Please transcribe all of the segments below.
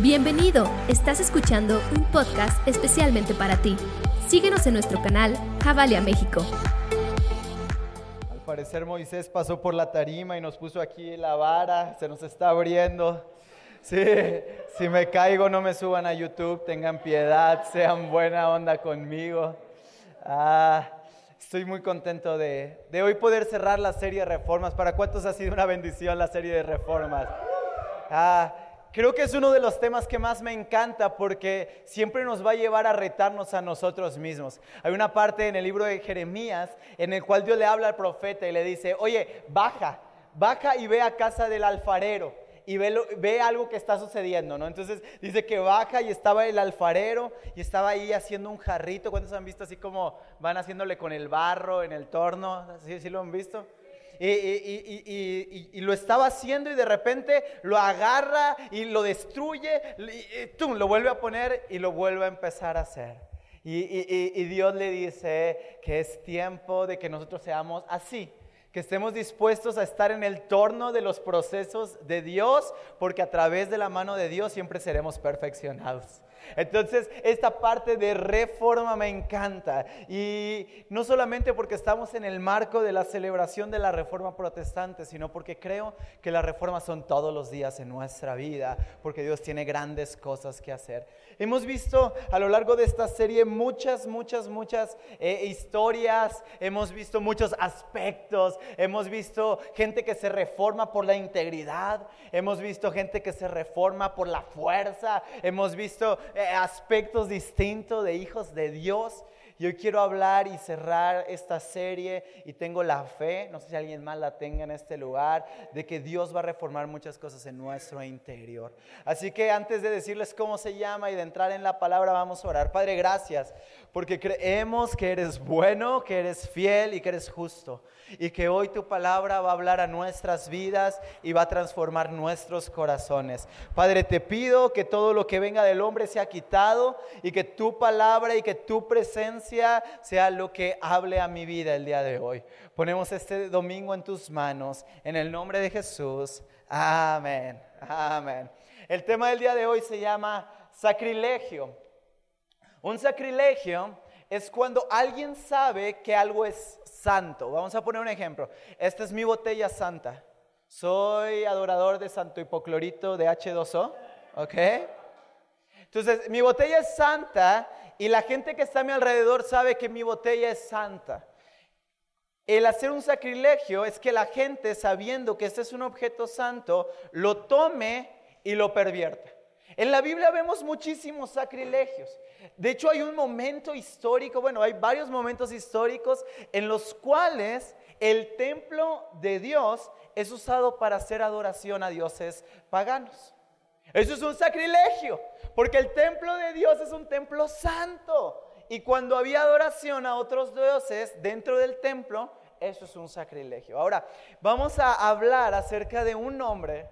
Bienvenido, estás escuchando un podcast especialmente para ti. Síguenos en nuestro canal Javalia México. Al parecer Moisés pasó por la tarima y nos puso aquí la vara, se nos está abriendo. Sí, si me caigo no me suban a YouTube, tengan piedad, sean buena onda conmigo. Ah, estoy muy contento de, de hoy poder cerrar la serie de reformas. ¿Para cuántos ha sido una bendición la serie de reformas? Ah, creo que es uno de los temas que más me encanta porque siempre nos va a llevar a retarnos a nosotros mismos. Hay una parte en el libro de Jeremías en el cual Dios le habla al profeta y le dice, oye, baja, baja y ve a casa del alfarero y ve, ve, algo que está sucediendo, ¿no? Entonces dice que baja y estaba el alfarero y estaba ahí haciendo un jarrito. ¿Cuántos han visto así como van haciéndole con el barro en el torno? ¿Sí, sí lo han visto? Y, lo estaba haciendo y de repente lo agarra y lo destruye, y, lo vuelve a poner y lo vuelve a empezar a hacer. y Dios le dice que es tiempo de que nosotros seamos así que estemos dispuestos a estar en el torno de los procesos de Dios, porque a través de la mano de Dios siempre seremos perfeccionados. Entonces, esta parte de reforma me encanta. Y no solamente porque estamos en el marco de la celebración de la reforma protestante, sino porque creo que las reformas son todos los días en nuestra vida, porque Dios tiene grandes cosas que hacer. Hemos visto a lo largo de esta serie muchas, muchas, muchas eh, historias, hemos visto muchos aspectos, hemos visto gente que se reforma por la integridad, hemos visto gente que se reforma por la fuerza, hemos visto aspectos distintos de hijos de Dios. Yo quiero hablar y cerrar esta serie y tengo la fe, no sé si alguien más la tenga en este lugar, de que Dios va a reformar muchas cosas en nuestro interior. Así que antes de decirles cómo se llama y de entrar en la palabra, vamos a orar. Padre, gracias, porque creemos que eres bueno, que eres fiel y que eres justo y que hoy tu palabra va a hablar a nuestras vidas y va a transformar nuestros corazones. Padre, te pido que todo lo que venga del hombre sea quitado y que tu palabra y que tu presencia sea lo que hable a mi vida el día de hoy. Ponemos este domingo en tus manos, en el nombre de Jesús. Amén. Amén. El tema del día de hoy se llama sacrilegio. Un sacrilegio es cuando alguien sabe que algo es santo. Vamos a poner un ejemplo. Esta es mi botella santa. Soy adorador de Santo Hipoclorito de H2O. ¿Ok? Entonces, mi botella es santa y la gente que está a mi alrededor sabe que mi botella es santa. El hacer un sacrilegio es que la gente, sabiendo que este es un objeto santo, lo tome y lo pervierta. En la Biblia vemos muchísimos sacrilegios. De hecho, hay un momento histórico, bueno, hay varios momentos históricos en los cuales el templo de Dios es usado para hacer adoración a dioses paganos. Eso es un sacrilegio, porque el templo de Dios es un templo santo. Y cuando había adoración a otros dioses dentro del templo, eso es un sacrilegio. Ahora, vamos a hablar acerca de un hombre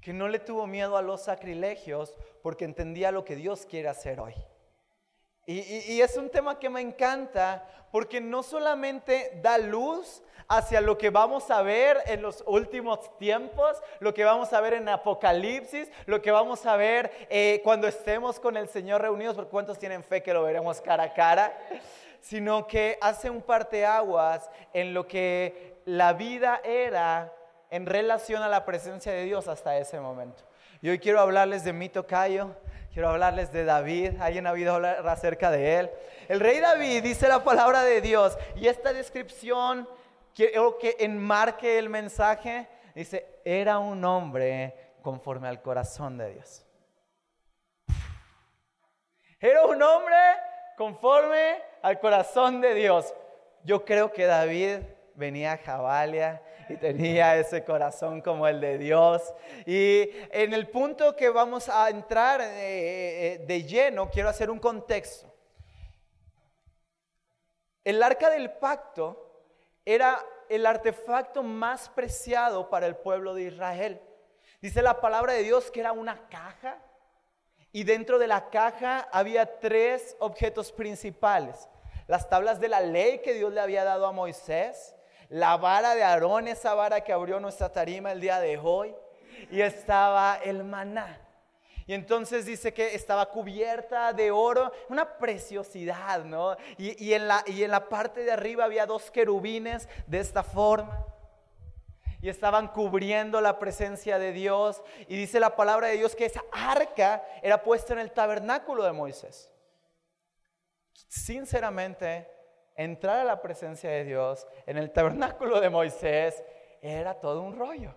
que no le tuvo miedo a los sacrilegios porque entendía lo que Dios quiere hacer hoy. Y, es un tema que me encanta porque no solamente da luz hacia lo que vamos a ver en los últimos tiempos, lo que vamos a ver en Apocalipsis, lo que vamos a ver eh, cuando estemos con el Señor reunidos, por cuántos tienen fe que lo veremos cara a cara, sino que hace un parteaguas en lo que la vida era en relación a la presencia de Dios hasta ese momento. Y hoy quiero hablarles de mi tocayo, quiero hablarles de David. ¿Alguien ha oído hablar acerca de él? El rey David dice la palabra de Dios y esta descripción quiero que enmarque el mensaje. Dice, era un hombre conforme al corazón de Dios. Era un hombre conforme al corazón de Dios. Yo creo que David venía a Jabalia y tenía ese corazón como el de Dios. Y en el punto que vamos a entrar eh, eh, de lleno, quiero hacer un contexto. El arca del pacto era el artefacto más preciado para el pueblo de Israel. Dice la palabra de Dios que era una caja y dentro de la caja había tres objetos principales. Las tablas de la ley que Dios le había dado a Moisés, la vara de Aarón, esa vara que abrió nuestra tarima el día de hoy, y estaba el maná. Y entonces dice que estaba cubierta de oro, una preciosidad, ¿no? Y, en la, y en la parte de arriba había dos querubines de esta forma. Y estaban cubriendo la presencia de Dios. Y dice la palabra de Dios que esa arca era puesta en el tabernáculo de Moisés. Sinceramente, entrar a la presencia de Dios en el tabernáculo de Moisés era todo un rollo.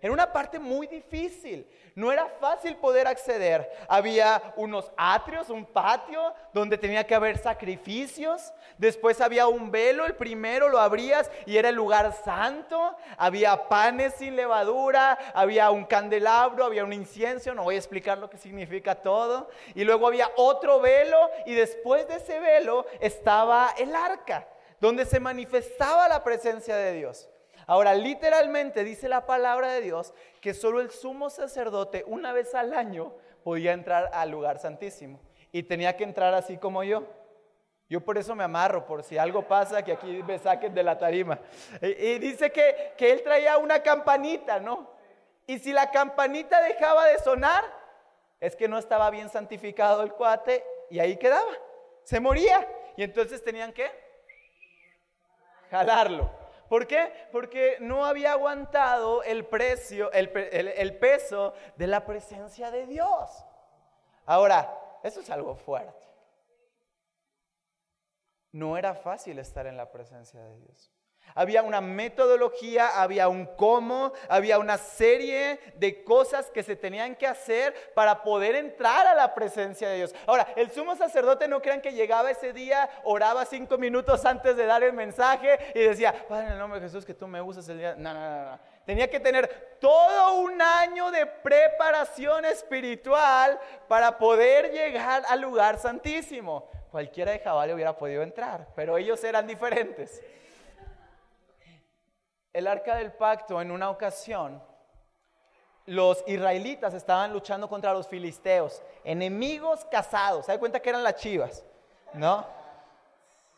Era una parte muy difícil. No era fácil poder acceder. Había unos atrios, un patio donde tenía que haber sacrificios. Después había un velo, el primero lo abrías y era el lugar santo. Había panes sin levadura, había un candelabro, había un incienso. No voy a explicar lo que significa todo. Y luego había otro velo y después de ese velo estaba el arca, donde se manifestaba la presencia de Dios. Ahora, literalmente dice la palabra de Dios que solo el sumo sacerdote una vez al año podía entrar al lugar santísimo. Y tenía que entrar así como yo. Yo por eso me amarro, por si algo pasa, que aquí me saquen de la tarima. Y, dice que, que él traía una campanita, ¿no? Y si la campanita dejaba de sonar, es que no estaba bien santificado el cuate y ahí quedaba. Se moría. Y entonces tenían que jalarlo. ¿Por qué? Porque no había aguantado el precio, el, peso de la presencia de Dios. Ahora, eso es algo fuerte. No era fácil estar en la presencia de Dios. Había una metodología, había un cómo, había una serie de cosas que se tenían que hacer para poder entrar a la presencia de Dios. Ahora, el sumo sacerdote no crean que llegaba ese día, oraba cinco minutos antes de dar el mensaje y decía, Padre, en el nombre de Jesús, que tú me usas el día. No, no, no, no. Tenía que tener todo un año de preparación espiritual para poder llegar al lugar santísimo. Cualquiera de Jabal hubiera podido entrar, pero ellos eran diferentes el arca del pacto en una ocasión, los israelitas estaban luchando contra los filisteos, enemigos casados. ¿Se da cuenta que eran las chivas? ¿No?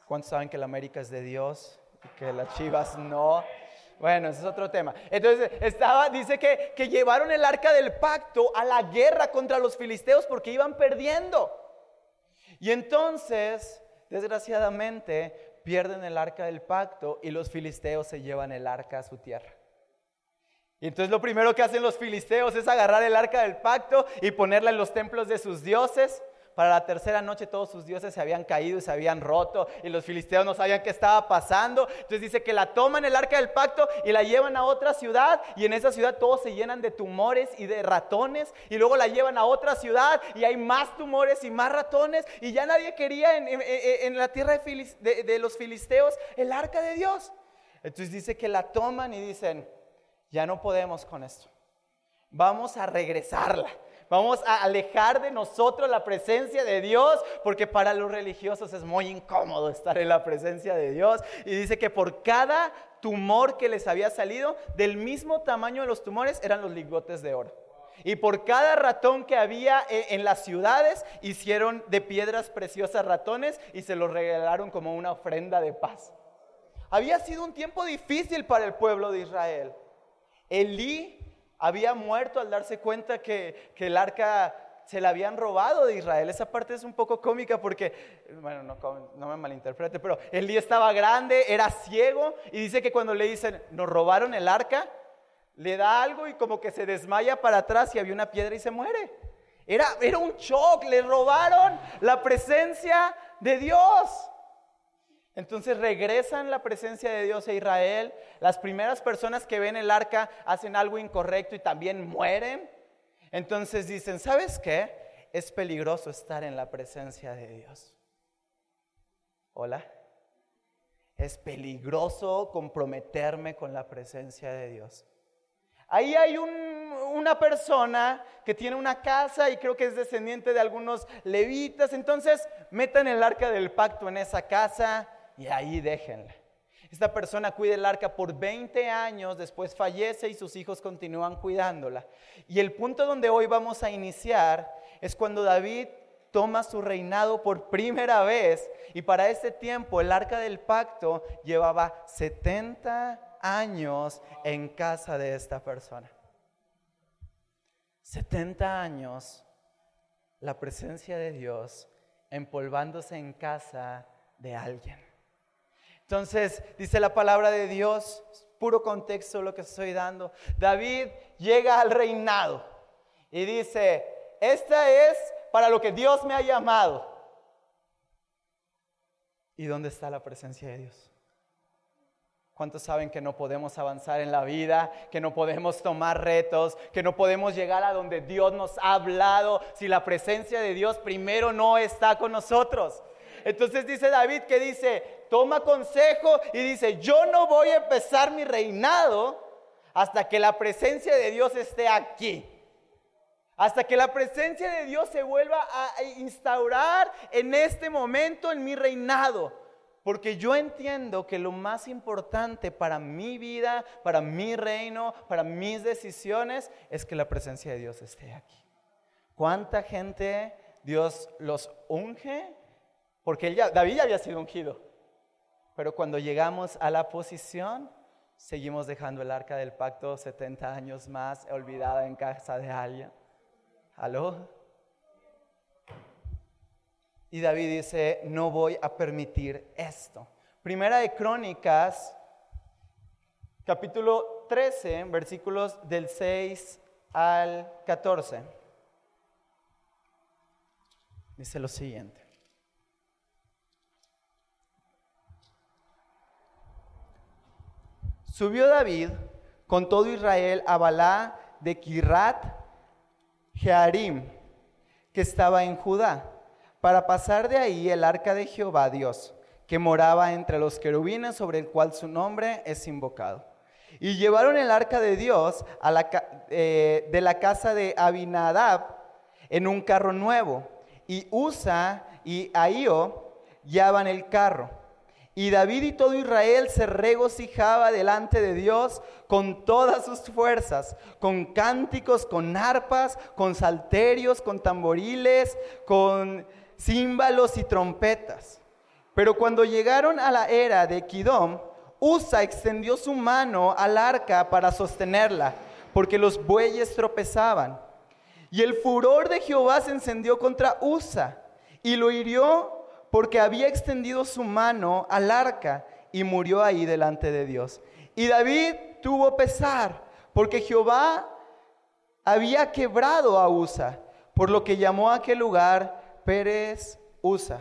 ¿Cuántos saben que la América es de Dios y que las chivas no? Bueno, ese es otro tema. Entonces, estaba, dice que, que llevaron el arca del pacto a la guerra contra los filisteos porque iban perdiendo. Y entonces, desgraciadamente, pierden el arca del pacto y los filisteos se llevan el arca a su tierra. Y entonces lo primero que hacen los filisteos es agarrar el arca del pacto y ponerla en los templos de sus dioses. Para la tercera noche todos sus dioses se habían caído y se habían roto y los filisteos no sabían qué estaba pasando. Entonces dice que la toman el arca del pacto y la llevan a otra ciudad y en esa ciudad todos se llenan de tumores y de ratones y luego la llevan a otra ciudad y hay más tumores y más ratones y ya nadie quería en, la tierra de, de los filisteos el arca de Dios. Entonces dice que la toman y dicen, ya no podemos con esto. Vamos a regresarla. Vamos a alejar de nosotros la presencia de Dios, porque para los religiosos es muy incómodo estar en la presencia de Dios. Y dice que por cada tumor que les había salido, del mismo tamaño de los tumores eran los lingotes de oro. Y por cada ratón que había e, en las ciudades, hicieron de piedras preciosas ratones y se los regalaron como una ofrenda de paz. Había sido un tiempo difícil para el pueblo de Israel. Elí había muerto al darse cuenta que, el arca se la habían robado de Israel. Esa parte es un poco cómica porque, bueno, no, me malinterprete, pero el día estaba grande, era ciego y dice que cuando le dicen, nos robaron el arca, le da algo y como que se desmaya para atrás y había una piedra y se muere. Era, era un shock, le robaron la presencia de Dios. Entonces regresan la presencia de Dios a Israel. Las primeras personas que ven el arca hacen algo incorrecto y también mueren. Entonces dicen, ¿sabes qué? Es peligroso estar en la presencia de Dios. Hola. Es peligroso comprometerme con la presencia de Dios. Ahí hay una persona que tiene una casa y creo que es descendiente de algunos levitas. Entonces metan el arca del pacto en esa casa y ahí déjenla. Esta persona cuida el arca por 20 años, después fallece y sus hijos continúan cuidándola. Y el punto donde hoy vamos a iniciar es cuando David toma su reinado por primera vez y para ese tiempo el arca del pacto llevaba 70 años en casa de esta persona. 70 años la presencia de Dios empolvándose en casa de alguien. Entonces, dice la palabra de Dios, puro contexto lo que estoy dando. David llega al reinado y dice, esta es para lo que Dios me ha llamado. ¿Y dónde está la presencia de Dios? ¿Cuántos saben que no podemos avanzar en la vida, que no podemos tomar retos, que no podemos llegar a donde Dios nos ha hablado si la presencia de Dios primero no está con nosotros? Entonces dice David que dice, toma consejo y dice, yo no voy a empezar mi reinado hasta que la presencia de Dios esté aquí. Hasta que la presencia de Dios se vuelva a instaurar en este momento en mi reinado. Porque yo entiendo que lo más importante para mi vida, para mi reino, para mis decisiones, es que la presencia de Dios esté aquí. ¿Cuánta gente Dios los unge? Porque David ya había sido ungido. Pero cuando llegamos a la posición, seguimos dejando el arca del pacto 70 años más olvidada en casa de alguien. ¿Aló? Y David dice, no voy a permitir esto. Primera de Crónicas, capítulo 13, versículos del 6 al 14. Dice lo siguiente. Subió David con todo Israel a Balá de Kirat Jearim, que estaba en Judá, para pasar de ahí el arca de Jehová Dios, que moraba entre los querubines sobre el cual su nombre es invocado. Y llevaron el arca de Dios la, eh, de la casa de Abinadab en un carro nuevo, y Usa y Ahío llevaban el carro. Y David y todo Israel se regocijaba delante de Dios con todas sus fuerzas, con cánticos, con arpas, con salterios, con tamboriles, con címbalos y trompetas. Pero cuando llegaron a la era de Kidom, Usa extendió su mano al arca para sostenerla, porque los bueyes tropezaban. Y el furor de Jehová se encendió contra Usa y lo hirió porque había extendido su mano al arca y murió ahí delante de Dios. Y David tuvo pesar, porque Jehová había quebrado a Usa, por lo que llamó a aquel lugar Pérez Usa.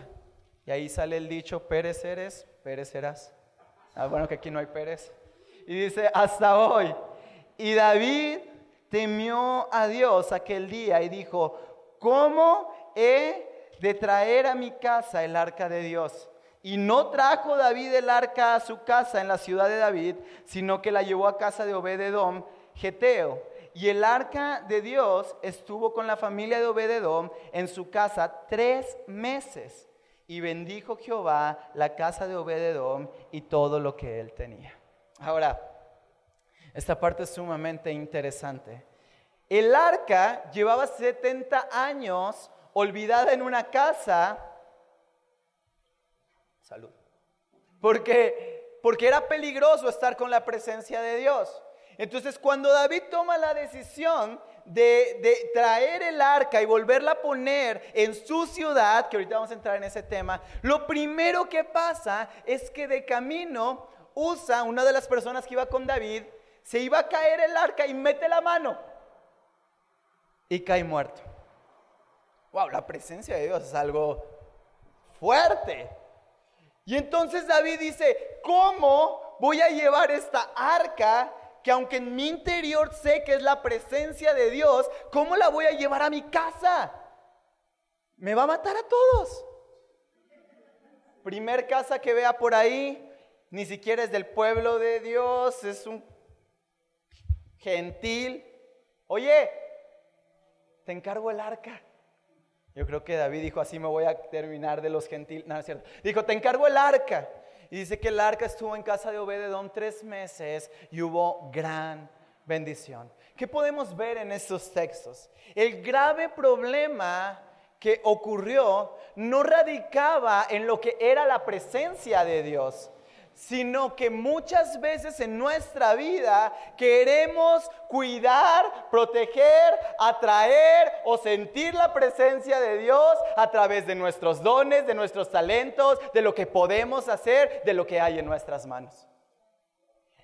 Y ahí sale el dicho, Pérez eres, Pérez serás. Ah, bueno, que aquí no hay Pérez. Y dice, hasta hoy. Y David temió a Dios aquel día y dijo, ¿cómo he de traer a mi casa el arca de Dios. Y no trajo David el arca a su casa en la ciudad de David, sino que la llevó a casa de Obededom, Geteo. Y el arca de Dios estuvo con la familia de Obededom en su casa tres meses. Y bendijo Jehová la casa de Obededom y todo lo que él tenía. Ahora, esta parte es sumamente interesante. El arca llevaba 70 años olvidada en una casa. Salud. Porque, porque era peligroso estar con la presencia de Dios. Entonces cuando David toma la decisión de, de, traer el arca y volverla a poner en su ciudad, que ahorita vamos a entrar en ese tema, lo primero que pasa es que de camino usa una de las personas que iba con David, se iba a caer el arca y mete la mano y cae muerto wow, la presencia de Dios es algo fuerte. Y entonces David dice, ¿cómo voy a llevar esta arca que aunque en mi interior sé que es la presencia de Dios, ¿cómo la voy a llevar a mi casa? Me va a matar a todos. Primer casa que vea por ahí, ni siquiera es del pueblo de Dios, es un gentil. Oye, te encargo el arca. Yo creo que David dijo, así me voy a terminar de los gentiles. No, es cierto. Dijo, te encargo el arca. Y dice que el arca estuvo en casa de Obededón tres meses y hubo gran bendición. ¿Qué podemos ver en estos textos? El grave problema que ocurrió no radicaba en lo que era la presencia de Dios, sino que muchas veces en nuestra vida queremos cuidar, proteger, atraer o sentir la presencia de Dios a través de nuestros dones, de nuestros talentos, de lo que podemos hacer, de lo que hay en nuestras manos.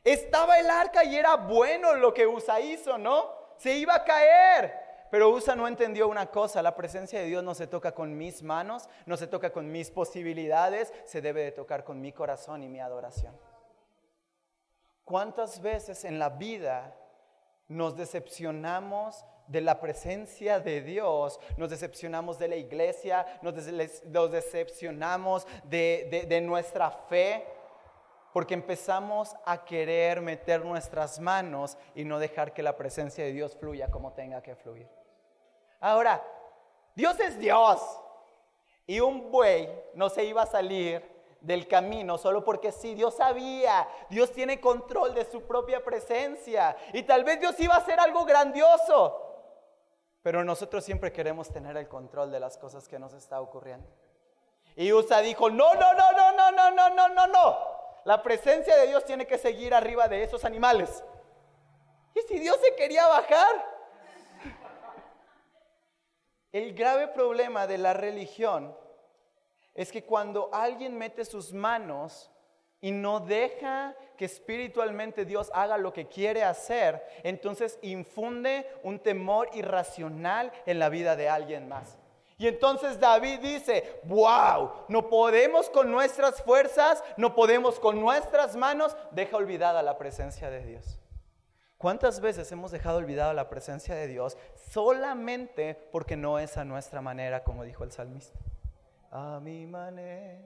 Estaba el arca y era bueno lo que Usa hizo, ¿no? Se iba a caer. Pero Usa no entendió una cosa, la presencia de Dios no se toca con mis manos, no se toca con mis posibilidades, se debe de tocar con mi corazón y mi adoración. ¿Cuántas veces en la vida nos decepcionamos de la presencia de Dios, nos decepcionamos de la iglesia, nos, decepcionamos de, de nuestra fe? porque empezamos a querer meter nuestras manos y no dejar que la presencia de Dios fluya como tenga que fluir. Ahora, Dios es Dios. Y un buey no se iba a salir del camino solo porque sí, Dios sabía, Dios tiene control de su propia presencia y tal vez Dios iba a hacer algo grandioso, pero nosotros siempre queremos tener el control de las cosas que nos está ocurriendo. Y Usa dijo, no, no, no, no, no, no, no, no, no, no, la presencia de Dios tiene que seguir arriba de esos animales. Y si Dios se quería bajar, el grave problema de la religión es que cuando alguien mete sus manos y no deja que espiritualmente Dios haga lo que quiere hacer, entonces infunde un temor irracional en la vida de alguien más. Y entonces David dice, wow, no podemos con nuestras fuerzas, no podemos con nuestras manos, deja olvidada la presencia de Dios. ¿Cuántas veces hemos dejado olvidada la presencia de Dios solamente porque no es a nuestra manera, como dijo el salmista? A mi manera.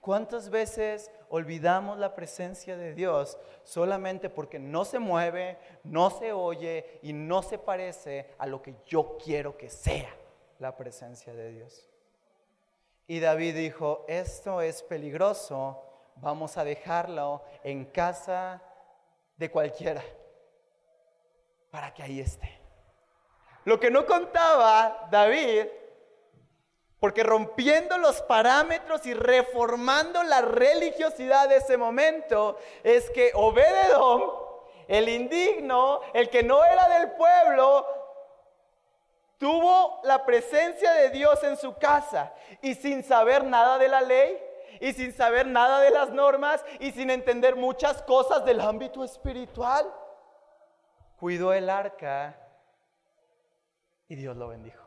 ¿Cuántas veces olvidamos la presencia de Dios solamente porque no se mueve, no se oye y no se parece a lo que yo quiero que sea la presencia de Dios? Y David dijo, esto es peligroso, vamos a dejarlo en casa de cualquiera para que ahí esté. Lo que no contaba David, porque rompiendo los parámetros y reformando la religiosidad de ese momento, es que Obededón, el indigno, el que no era del pueblo, tuvo la presencia de Dios en su casa y sin saber nada de la ley, y sin saber nada de las normas y sin entender muchas cosas del ámbito espiritual. Cuidó el arca y Dios lo bendijo.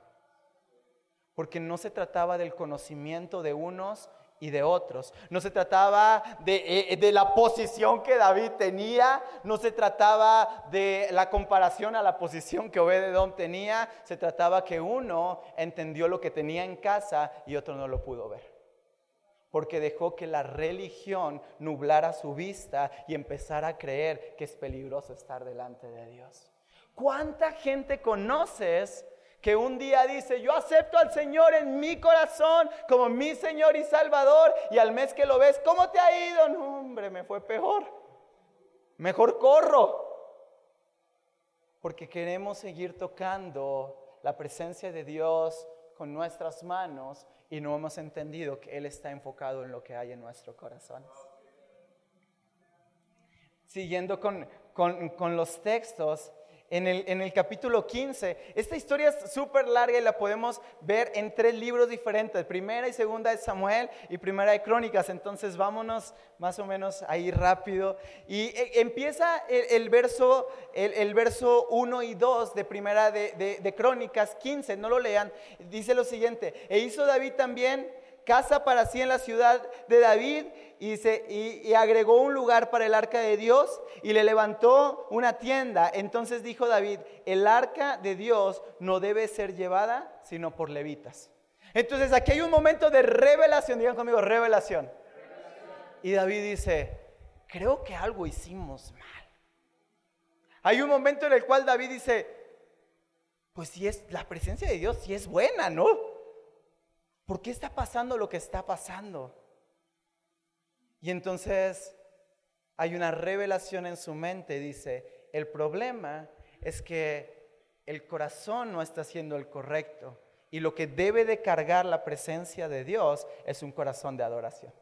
Porque no se trataba del conocimiento de unos y de otros. No se trataba de, eh, de, la posición que David tenía, no se trataba de la comparación a la posición que Obededón tenía, se trataba que uno entendió lo que tenía en casa y otro no lo pudo ver porque dejó que la religión nublara su vista y empezara a creer que es peligroso estar delante de Dios. ¿Cuánta gente conoces que un día dice, yo acepto al Señor en mi corazón como mi Señor y Salvador, y al mes que lo ves, ¿cómo te ha ido? No, hombre, me fue peor. Mejor corro. Porque queremos seguir tocando la presencia de Dios con nuestras manos y no hemos entendido que Él está enfocado en lo que hay en nuestro corazón. Siguiendo con, con los textos, en el, capítulo 15. Esta historia es súper larga y la podemos ver en tres libros diferentes. Primera y segunda de Samuel y primera de Crónicas. Entonces vámonos más o menos ahí rápido. Y eh, empieza el, verso, el, verso 1 y 2 de primera de Crónicas 15. No lo lean. Dice lo siguiente. E hizo David también casa para sí en la ciudad de David y, agregó un lugar para el arca de Dios y le levantó una tienda. Entonces dijo David, el arca de Dios no debe ser llevada sino por levitas. Entonces aquí hay un momento de revelación, digan conmigo, revelación. Y David dice, creo que algo hicimos mal. Hay un momento en el cual David dice, pues si es la presencia de Dios, si es buena, ¿no? ¿Por qué está pasando lo que está pasando? Y entonces hay una revelación en su mente, dice, el problema es que el corazón no está haciendo el correcto y lo que debe de cargar la presencia de Dios es un corazón de adoración.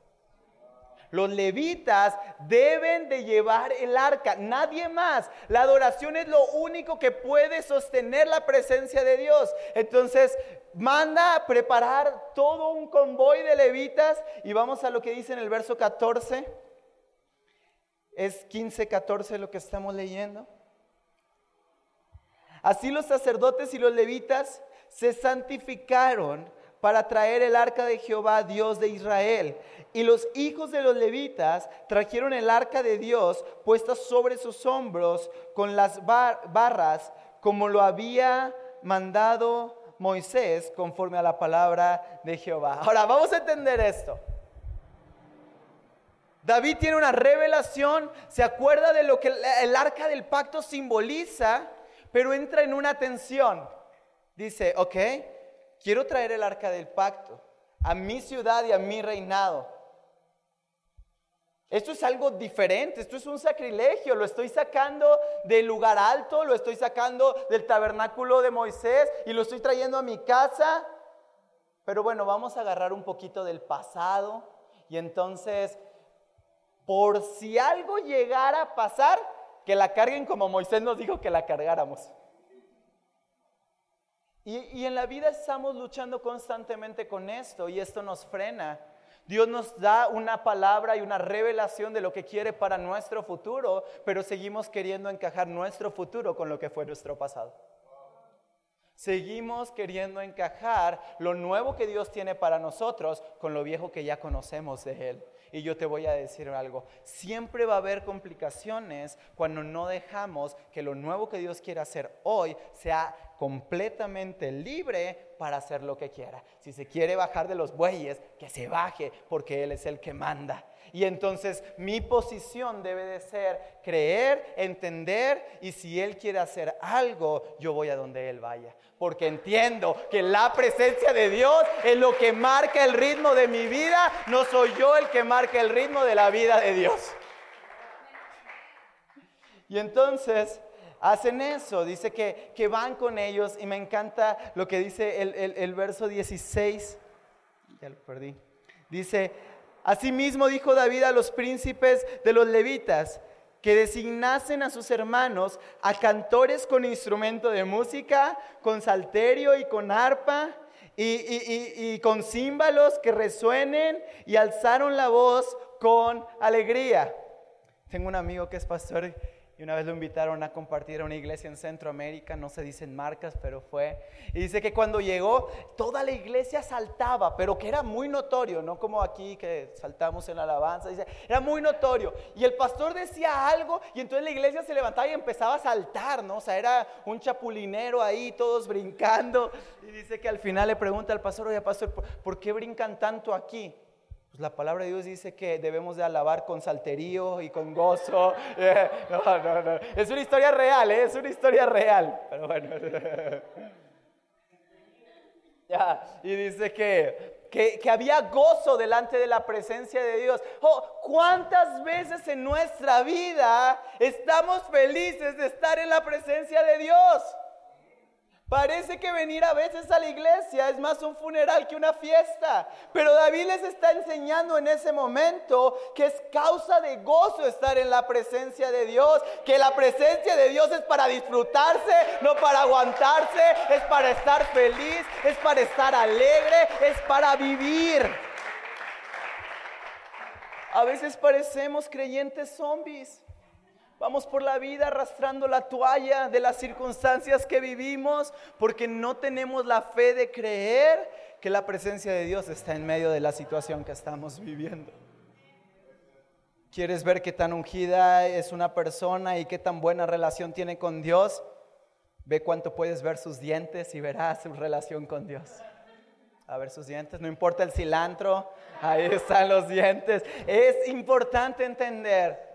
Los levitas deben de llevar el arca, nadie más. La adoración es lo único que puede sostener la presencia de Dios. Entonces, manda a preparar todo un convoy de levitas y vamos a lo que dice en el verso 14. Es 15, 14 lo que estamos leyendo. Así los sacerdotes y los levitas se santificaron para traer el arca de Jehová, Dios de Israel. Y los hijos de los levitas trajeron el arca de Dios puesta sobre sus hombros con las barras, como lo había mandado Moisés conforme a la palabra de Jehová. Ahora, vamos a entender esto. David tiene una revelación, se acuerda de lo que el arca del pacto simboliza, pero entra en una tensión. Dice, ok, quiero traer el arca del pacto a mi ciudad y a mi reinado. Esto es algo diferente, esto es un sacrilegio, lo estoy sacando del lugar alto, lo estoy sacando del tabernáculo de Moisés y lo estoy trayendo a mi casa. Pero bueno, vamos a agarrar un poquito del pasado y entonces, por si algo llegara a pasar, que la carguen como Moisés nos dijo que la cargáramos. Y, en la vida estamos luchando constantemente con esto y esto nos frena. Dios nos da una palabra y una revelación de lo que quiere para nuestro futuro, pero seguimos queriendo encajar nuestro futuro con lo que fue nuestro pasado. Seguimos queriendo encajar lo nuevo que Dios tiene para nosotros con lo viejo que ya conocemos de Él. Y yo te voy a decir algo, siempre va a haber complicaciones cuando no dejamos que lo nuevo que Dios quiere hacer hoy sea completamente libre para hacer lo que quiera. Si se quiere bajar de los bueyes, que se baje, porque Él es el que manda. Y entonces mi posición debe de ser creer, entender, y si Él quiere hacer algo, yo voy a donde Él vaya. Porque entiendo que la presencia de Dios es lo que marca el ritmo de mi vida, no soy yo el que marca el ritmo de la vida de Dios. Y entonces hacen eso, dice que, van con ellos y me encanta lo que dice el, el verso 16, ya lo perdí, dice, asimismo dijo David a los príncipes de los levitas, que designasen a sus hermanos a cantores con instrumento de música, con salterio y con arpa, y, con címbalos que resuenen, y alzaron la voz con alegría. Tengo un amigo que es pastor y una vez lo invitaron a compartir a una iglesia en Centroamérica, no se dicen marcas, pero fue. Y dice que cuando llegó, toda la iglesia saltaba, pero que era muy notorio, no como aquí que saltamos en la alabanza, dice, era muy notorio. Y el pastor decía algo y entonces la iglesia se levantaba y empezaba a saltar, ¿no? O sea, era un chapulinero ahí, todos brincando. Y dice que al final le pregunta al pastor, oye, pastor, ¿por qué brincan tanto aquí? Pues la palabra de Dios dice que debemos de alabar con salterío y con gozo. No, no, no. Es una historia real, ¿eh? es una historia real. Pero bueno. Ya, y dice que, que, que, había gozo delante de la presencia de Dios. Oh, ¿Cuántas veces en nuestra vida estamos felices de estar en la presencia de Dios? Parece que venir a veces a la iglesia es más un funeral que una fiesta. Pero David les está enseñando en ese momento que es causa de gozo estar en la presencia de Dios. Que la presencia de Dios es para disfrutarse, no para aguantarse. Es para estar feliz, es para estar alegre, es para vivir. A veces parecemos creyentes zombies. Vamos por la vida arrastrando la toalla de las circunstancias que vivimos porque no tenemos la fe de creer que la presencia de Dios está en medio de la situación que estamos viviendo. ¿Quieres ver qué tan ungida es una persona y qué tan buena relación tiene con Dios? Ve cuánto puedes ver sus dientes y verás su relación con Dios. A ver sus dientes, no importa el cilantro, ahí están los dientes. Es importante entender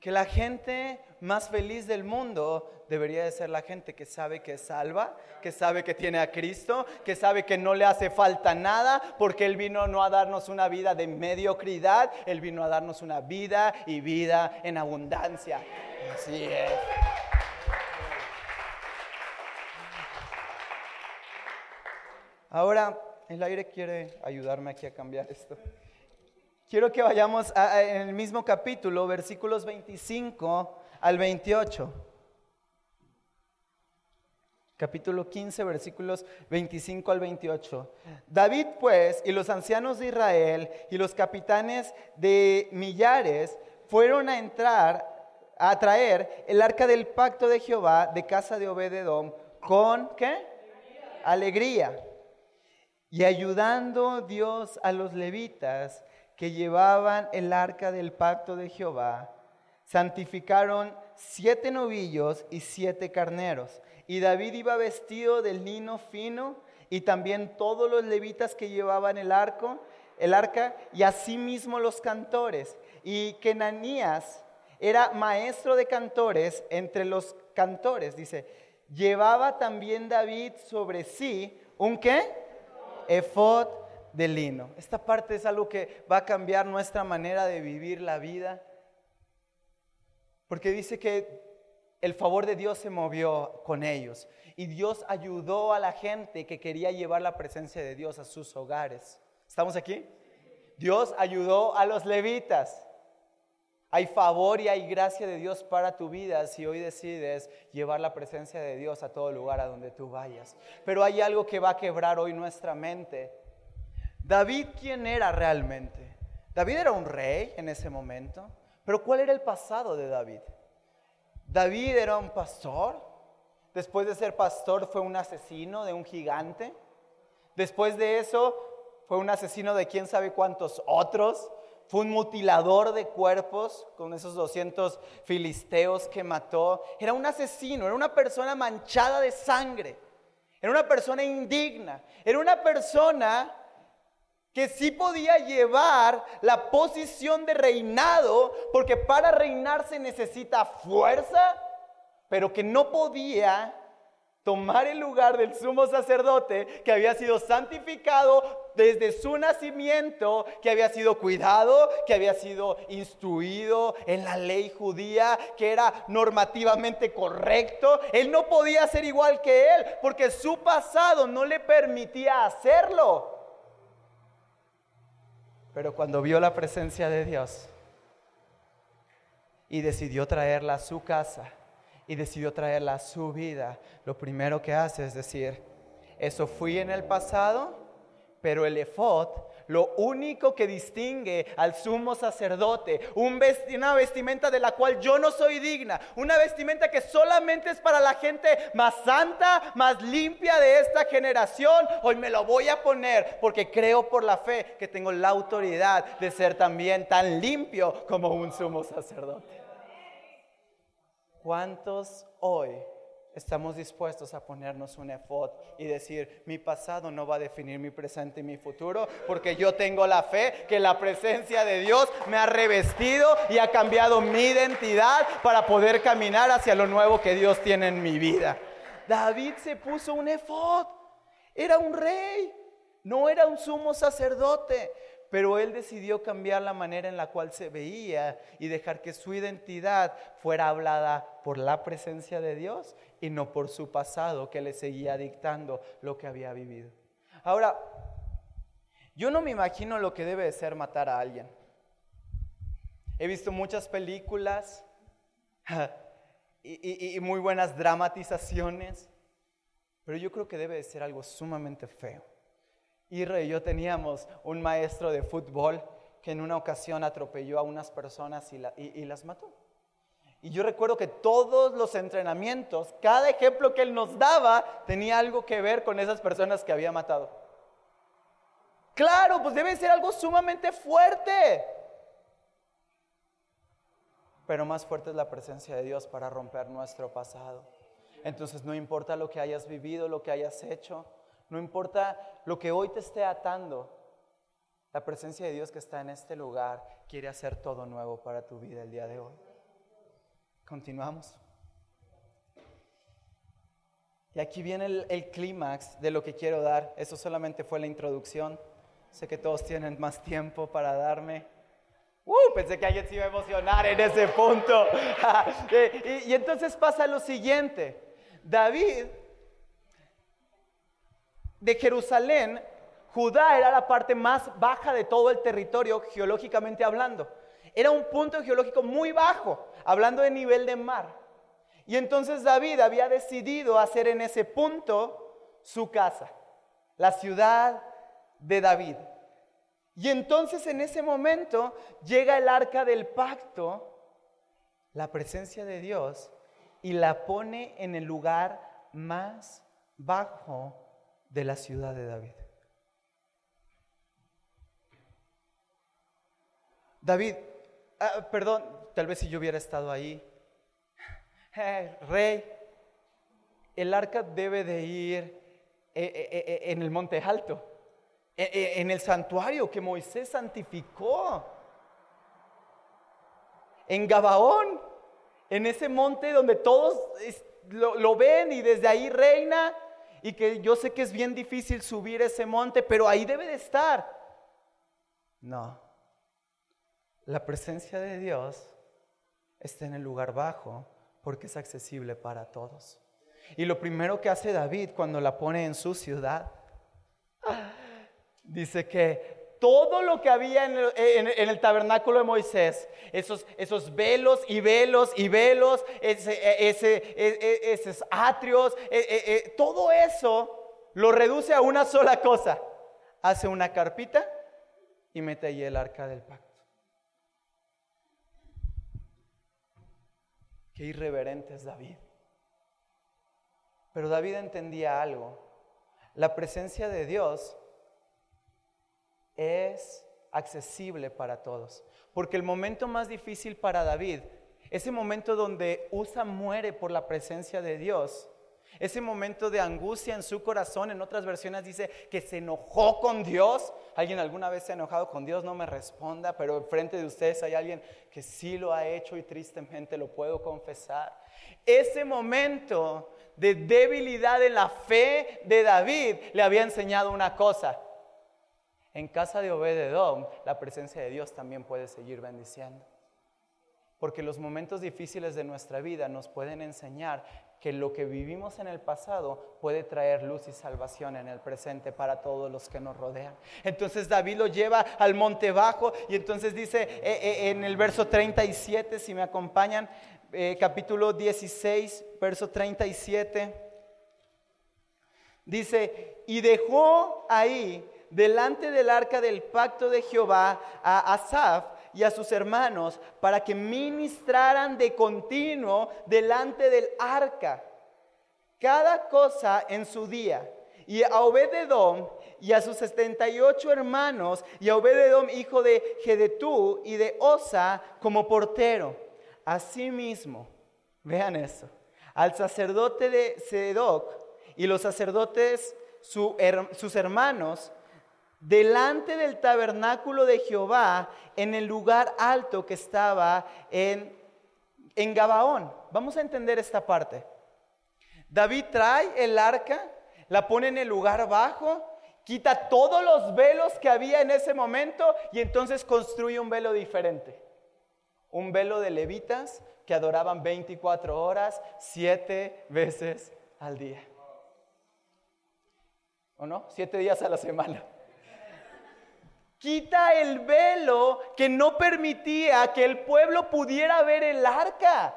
que la gente más feliz del mundo debería de ser la gente que sabe que es salva, que sabe que tiene a Cristo, que sabe que no le hace falta nada, porque Él vino no a darnos una vida de mediocridad, Él vino a darnos una vida y vida en abundancia. Así es. Ahora, el aire quiere ayudarme aquí a cambiar esto. Quiero que vayamos en el mismo capítulo, versículos 25 al 28. Capítulo 15, versículos 25 al 28. David pues y los ancianos de Israel y los capitanes de millares fueron a entrar a traer el arca del pacto de Jehová de casa de Obededom con ¿qué? Alegría. Y ayudando Dios a los levitas que llevaban el arca del pacto de Jehová, santificaron siete novillos y siete carneros. Y David iba vestido de lino fino y también todos los levitas que llevaban el arco, el arca, y asimismo los cantores. Y Kenanías era maestro de cantores entre los cantores, dice, llevaba también David sobre sí un qué? Efod de lino. Esta parte es algo que va a cambiar nuestra manera de vivir la vida. Porque dice que el favor de Dios se movió con ellos y Dios ayudó a la gente que quería llevar la presencia de Dios a sus hogares. ¿Estamos aquí? Dios ayudó a los levitas. Hay favor y hay gracia de Dios para tu vida si hoy decides llevar la presencia de Dios a todo lugar a donde tú vayas. Pero hay algo que va a quebrar hoy nuestra mente. David, ¿quién era realmente? David era un rey en ese momento, pero ¿cuál era el pasado de David? David era un pastor, después de ser pastor fue un asesino de un gigante, después de eso fue un asesino de quién sabe cuántos otros, fue un mutilador de cuerpos con esos 200 filisteos que mató. Era un asesino, era una persona manchada de sangre. Era una persona indigna. Era una persona que sí podía llevar la posición de reinado, porque para reinar se necesita fuerza, pero que no podía tomar el lugar del sumo sacerdote que había sido santificado desde su nacimiento, que había sido cuidado, que había sido instruido en la ley judía, que era normativamente correcto. Él no podía ser igual que él porque su pasado no le permitía hacerlo. Pero cuando vio la presencia de Dios y decidió traerla a su casa, y decidió traerla a su vida, lo primero que hace es decir, eso fui en el pasado, pero el efod, lo único que distingue al sumo sacerdote, una vestimenta de la cual yo no soy digna, una vestimenta que solamente es para la gente más santa, más limpia de esta generación, hoy me lo voy a poner porque creo por la fe que tengo la autoridad de ser también tan limpio como un sumo sacerdote. ¿Cuántos hoy estamos dispuestos a ponernos un efod y decir, mi pasado no va a definir mi presente y mi futuro, porque yo tengo la fe que la presencia de Dios me ha revestido y ha cambiado mi identidad para poder caminar hacia lo nuevo que Dios tiene en mi vida? David se puso un efod, era un rey, no era un sumo sacerdote, pero él decidió cambiar la manera en la cual se veía y dejar que su identidad fuera hablada por la presencia de Dios y no por su pasado que le seguía dictando lo que había vivido. Ahora, yo no me imagino lo que debe de ser matar a alguien. He visto muchas películas y, muy buenas dramatizaciones, pero yo creo que debe de ser algo sumamente feo. Irre y yo teníamos un maestro de fútbol que en una ocasión atropelló a unas personas y, las mató. Y yo recuerdo que todos los entrenamientos, cada ejemplo que él nos daba, tenía algo que ver con esas personas que había matado. Claro, pues debe ser algo sumamente fuerte. Pero más fuerte es la presencia de Dios para romper nuestro pasado. Entonces no importa lo que hayas vivido, lo que hayas hecho, no importa lo que hoy te esté atando, la presencia de Dios que está en este lugar quiere hacer todo nuevo para tu vida el día de hoy. Continuamos. Y aquí viene el, clímax de lo que quiero dar. Eso solamente fue la introducción. Sé que todos tienen más tiempo para darme. Uh, pensé que alguien se iba a emocionar en ese punto. y entonces pasa lo siguiente. David de Jerusalén Judá era la parte más baja de todo el territorio geológicamente hablando. Era un punto geológico muy bajo, hablando de nivel de mar. Y entonces David había decidido hacer en ese punto su casa, la ciudad de David. Y entonces en ese momento llega el arca del pacto, la presencia de Dios, y la pone en el lugar más bajo de la ciudad de David. David, ah, perdón, tal vez si yo hubiera estado ahí, eh, rey, el arca debe de ir eh, eh, en el monte alto, en el santuario que Moisés santificó, en Gabaón, en ese monte donde todos lo, lo ven y desde ahí reina y que yo sé que es bien difícil subir ese monte, pero ahí debe de estar. No, la presencia de Dios está en el lugar bajo porque es accesible para todos. Y lo primero que hace David cuando la pone en su ciudad, dice que todo lo que había en el, tabernáculo de Moisés, esos, velos y velos y velos, ese, ese, e, e, esos atrios, e, todo eso lo reduce a una sola cosa. Hace una carpita y mete ahí el arca del pacto. Qué irreverente es David. Pero David entendía algo. La presencia de Dios es accesible para todos. Porque el momento más difícil para David, ese momento donde Usa muere por la presencia de Dios, ese momento de angustia en su corazón, en otras versiones dice que se enojó con Dios. ¿Alguien alguna vez se ha enojado con Dios? No me responda, pero enfrente de ustedes hay alguien que sí lo ha hecho y tristemente lo puedo confesar. Ese momento de debilidad en la fe de David le había enseñado una cosa. En casa de Obededom, la presencia de Dios también puede seguir bendiciendo. Porque los momentos difíciles de nuestra vida nos pueden enseñar que lo que vivimos en el pasado puede traer luz y salvación en el presente para todos los que nos rodean. Entonces David lo lleva al monte bajo y entonces dice eh, eh, en el verso 37, si me acompañan, eh, capítulo 16, verso 37, dice, y dejó ahí delante del arca del pacto de Jehová a Asaf, y a sus hermanos para que ministraran de continuo delante del arca, cada cosa en su día. Y a Obededom y a sus 78 hermanos, y a Obededom, hijo de Gedetú y de Osa, como portero. Asimismo, vean eso, al sacerdote de Sedoc y los sacerdotes, sus hermanos, delante del tabernáculo de Jehová en el lugar alto que estaba en, en Gabaón. Vamos a entender esta parte. David trae el arca, la pone en el lugar bajo, quita todos los velos que había en ese momento y entonces construye un velo diferente. Un velo de levitas que adoraban 24 horas, 7 veces al día. ¿O no? 7 días a la semana quita el velo que no permitía que el pueblo pudiera ver el arca.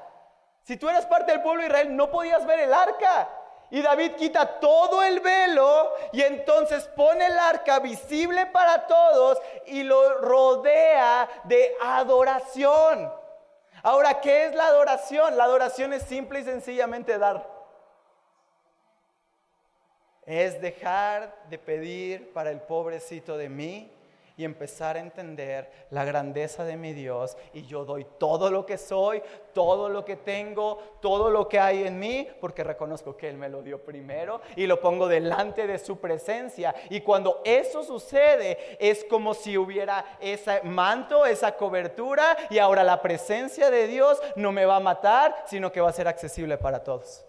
Si tú eras parte del pueblo de Israel, no podías ver el arca. Y David quita todo el velo y entonces pone el arca visible para todos y lo rodea de adoración. Ahora, ¿qué es la adoración? La adoración es simple y sencillamente dar. Es dejar de pedir para el pobrecito de mí y empezar a entender la grandeza de mi Dios y yo doy todo lo que soy, todo lo que tengo, todo lo que hay en mí, porque reconozco que Él me lo dio primero y lo pongo delante de su presencia. Y cuando eso sucede, es como si hubiera ese manto, esa cobertura y ahora la presencia de Dios no me va a matar, sino que va a ser accesible para todos.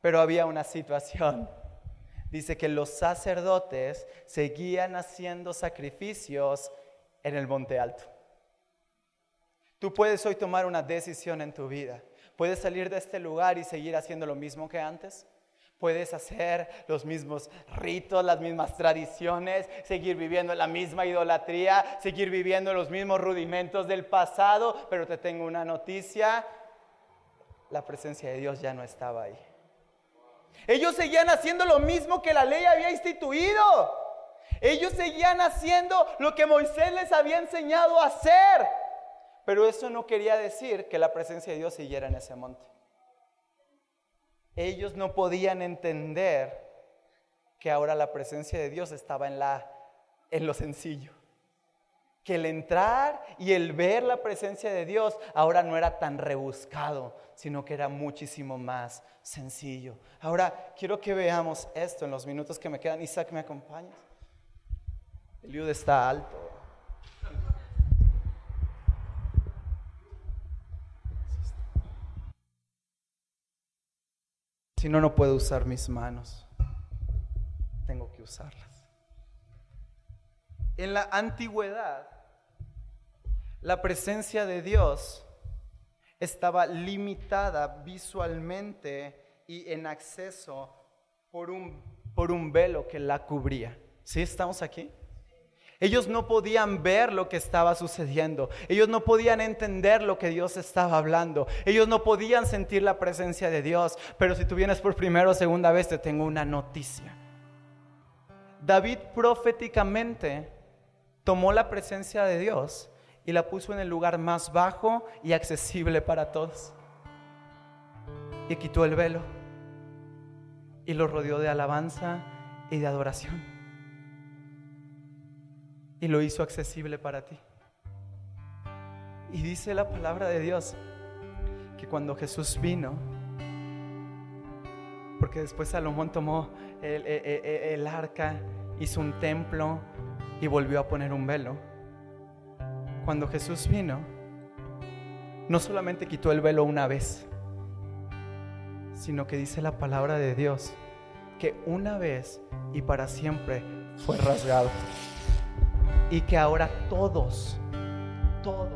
Pero había una situación dice que los sacerdotes seguían haciendo sacrificios en el monte alto. Tú puedes hoy tomar una decisión en tu vida. Puedes salir de este lugar y seguir haciendo lo mismo que antes. Puedes hacer los mismos ritos, las mismas tradiciones, seguir viviendo la misma idolatría, seguir viviendo los mismos rudimentos del pasado, pero te tengo una noticia, la presencia de Dios ya no estaba ahí. Ellos seguían haciendo lo mismo que la ley había instituido. Ellos seguían haciendo lo que Moisés les había enseñado a hacer. Pero eso no quería decir que la presencia de Dios siguiera en ese monte ellos no podían entender que ahora la presencia de Dios estaba en, la, en lo sencillo. Que el entrar y el ver la presencia de Dios ahora no era tan rebuscado, sino que era muchísimo más sencillo. Ahora quiero que veamos esto en los minutos que me quedan. Isaac, ¿me acompañas? El está alto. Si no, no puedo usar mis manos. Tengo que usarlas. En la antigüedad, la presencia de Dios estaba limitada visualmente y en acceso por un, por un velo que la cubría. ¿Sí estamos aquí? Ellos no podían ver lo que estaba sucediendo. Ellos no podían entender lo que Dios estaba hablando. Ellos no podían sentir la presencia de Dios. Pero si tú vienes por primera o segunda vez, te tengo una noticia. David proféticamente tomó la presencia de Dios y la puso en el lugar más bajo y accesible para todos. Y quitó el velo y lo rodeó de alabanza y de adoración y lo hizo accesible para ti. Y dice la palabra de Dios que cuando Jesús vino, porque después Salomón tomó el, arca, hizo un templo y volvió a poner un velo. Cuando Jesús vino, no solamente quitó el velo una vez, sino que dice la palabra de Dios que una vez y para siempre fue rasgado y que ahora todos, todos,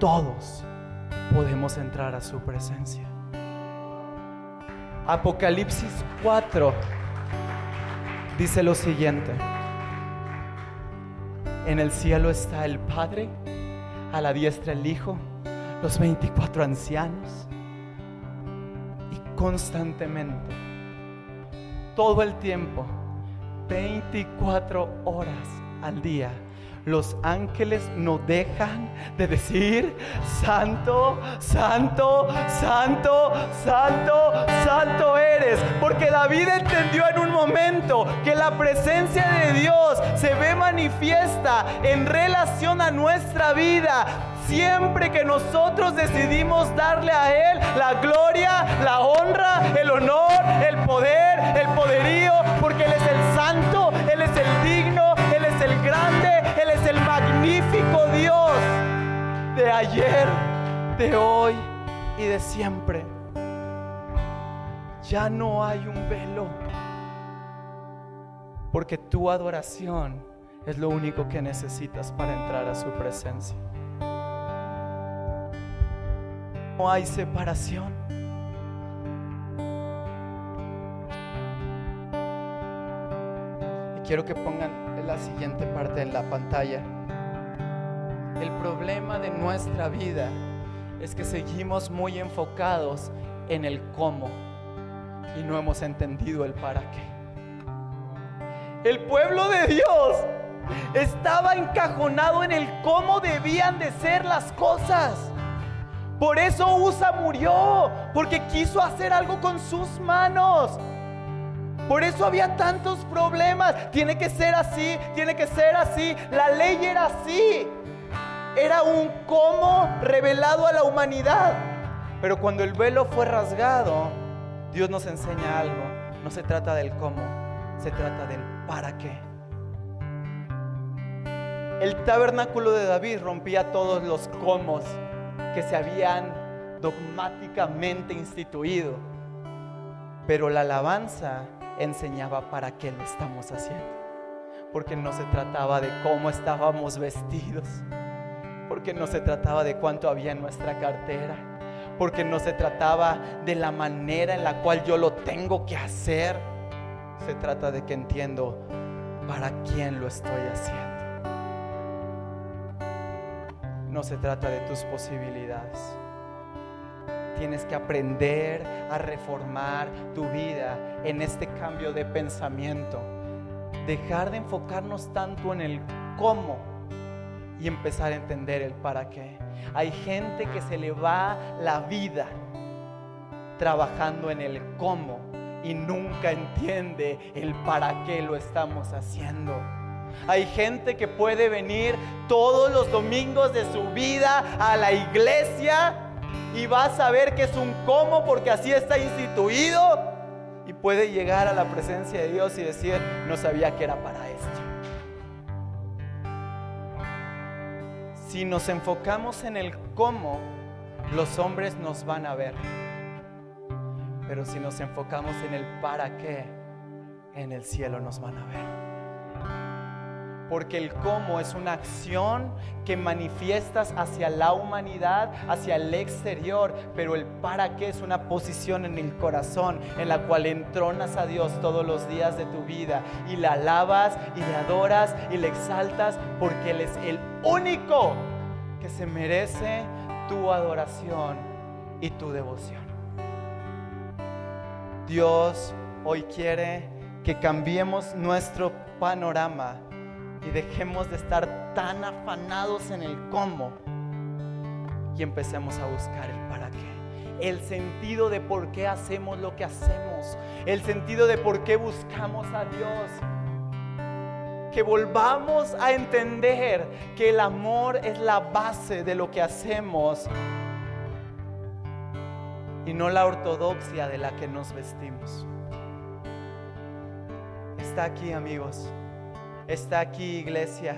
todos podemos entrar a su presencia. Apocalipsis 4 dice lo siguiente. En el cielo está el Padre, a la diestra el Hijo, los 24 ancianos y constantemente, todo el tiempo, 24 horas al día. Los ángeles no dejan de decir, Santo, Santo, Santo, Santo, Santo eres. Porque David entendió en un momento que la presencia de Dios se ve manifiesta en relación a nuestra vida siempre que nosotros decidimos darle a Él la gloria, la honra, el honor, el poder, el poderío, porque Él es el de ayer, de hoy y de siempre. Ya no hay un velo, porque tu adoración es lo único que necesitas para entrar a su presencia. No hay separación. Y quiero que pongan la siguiente parte en la pantalla. El problema de nuestra vida es que seguimos muy enfocados en el cómo y no hemos entendido el para qué. El pueblo de Dios estaba encajonado en el cómo debían de ser las cosas. Por eso Usa murió, porque quiso hacer algo con sus manos. Por eso había tantos problemas. Tiene que ser así, tiene que ser así. La ley era así. Era un cómo revelado a la humanidad. Pero cuando el velo fue rasgado, Dios nos enseña algo. No se trata del cómo, se trata del para qué. El tabernáculo de David rompía todos los cómo que se habían dogmáticamente instituido. Pero la alabanza enseñaba para qué lo estamos haciendo. Porque no se trataba de cómo estábamos vestidos. Porque no se trataba de cuánto había en nuestra cartera. porque no se trataba de la manera en la cual yo lo tengo que hacer. Se trata de que entiendo para quién lo estoy haciendo. No se trata de tus posibilidades. Tienes que aprender a reformar tu vida en este cambio de pensamiento. Dejar de enfocarnos tanto en el cómo y empezar a entender el para qué. Hay gente que se le va la vida trabajando en el cómo y nunca entiende el para qué lo estamos haciendo. Hay gente que puede venir todos los domingos de su vida a la iglesia y va a saber que es un cómo porque así está instituido y puede llegar a la presencia de Dios y decir, no sabía que era para esto. Si nos enfocamos en el cómo, los hombres nos van a ver. Pero si nos enfocamos en el para qué, en el cielo nos van a ver porque el cómo es una acción que manifiestas hacia la humanidad, hacia el exterior, pero el para qué es una posición en el corazón en la cual entronas a Dios todos los días de tu vida y la alabas y le adoras y le exaltas porque Él es el único que se merece tu adoración y tu devoción. Dios hoy quiere que cambiemos nuestro panorama y dejemos de estar tan afanados en el cómo y empecemos a buscar el para qué. El sentido de por qué hacemos lo que hacemos. El sentido de por qué buscamos a Dios. Que volvamos a entender que el amor es la base de lo que hacemos y no la ortodoxia de la que nos vestimos. Está aquí amigos está aquí, iglesia.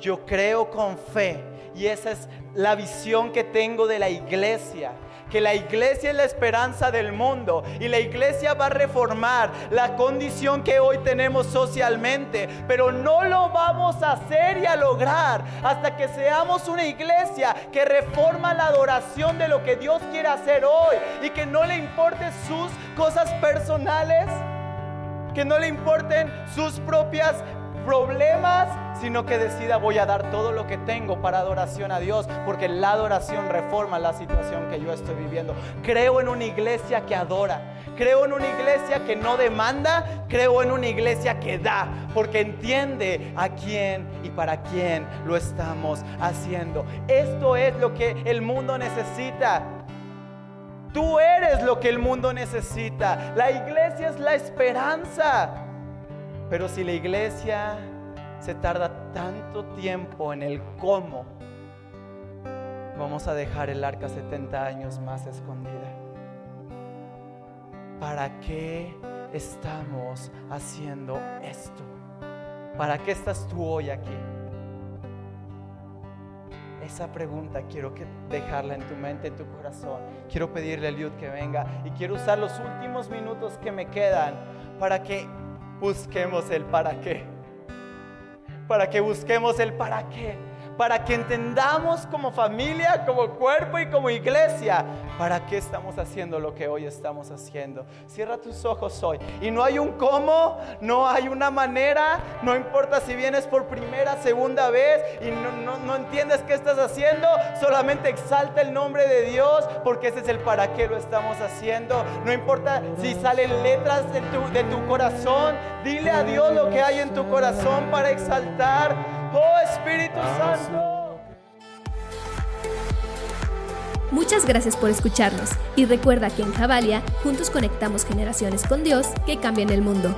Yo creo con fe. Y esa es la visión que tengo de la iglesia. Que la iglesia es la esperanza del mundo. Y la iglesia va a reformar la condición que hoy tenemos socialmente, pero no lo vamos a hacer y a lograr hasta que seamos una iglesia que reforma la adoración de lo que Dios quiere hacer hoy. Y que no le importe sus cosas personales, que no le importen sus propias problemas, sino que decida voy a dar todo lo que tengo para adoración a Dios, porque la adoración reforma la situación que yo estoy viviendo. Creo en una iglesia que adora, creo en una iglesia que no demanda, creo en una iglesia que da, porque entiende a quién y para quién lo estamos haciendo. Esto es lo que el mundo necesita. Tú eres lo que el mundo necesita. La iglesia es la esperanza. Pero si la iglesia se tarda tanto tiempo en el cómo, vamos a dejar el arca 70 años más escondida. ¿Para qué estamos haciendo esto? ¿Para qué estás tú hoy aquí? Esa pregunta quiero que dejarla en tu mente, en tu corazón. Quiero pedirle a Liud que venga y quiero usar los últimos minutos que me quedan para que busquemos el para qué. Para que busquemos el para qué para que entendamos como familia, como cuerpo y como iglesia, para qué estamos haciendo lo que hoy estamos haciendo. Cierra tus ojos hoy. Y no hay un cómo, no hay una manera, no importa si vienes por primera, segunda vez y no, entiendes qué estás haciendo, solamente exalta el nombre de Dios, porque ese es el para qué lo estamos haciendo. No importa si salen letras de tu, de tu corazón, dile a Dios lo que hay en tu corazón para exaltar. Oh Espíritu Santo. Muchas gracias por escucharnos y recuerda que en Javalia juntos conectamos generaciones con Dios que cambian el mundo.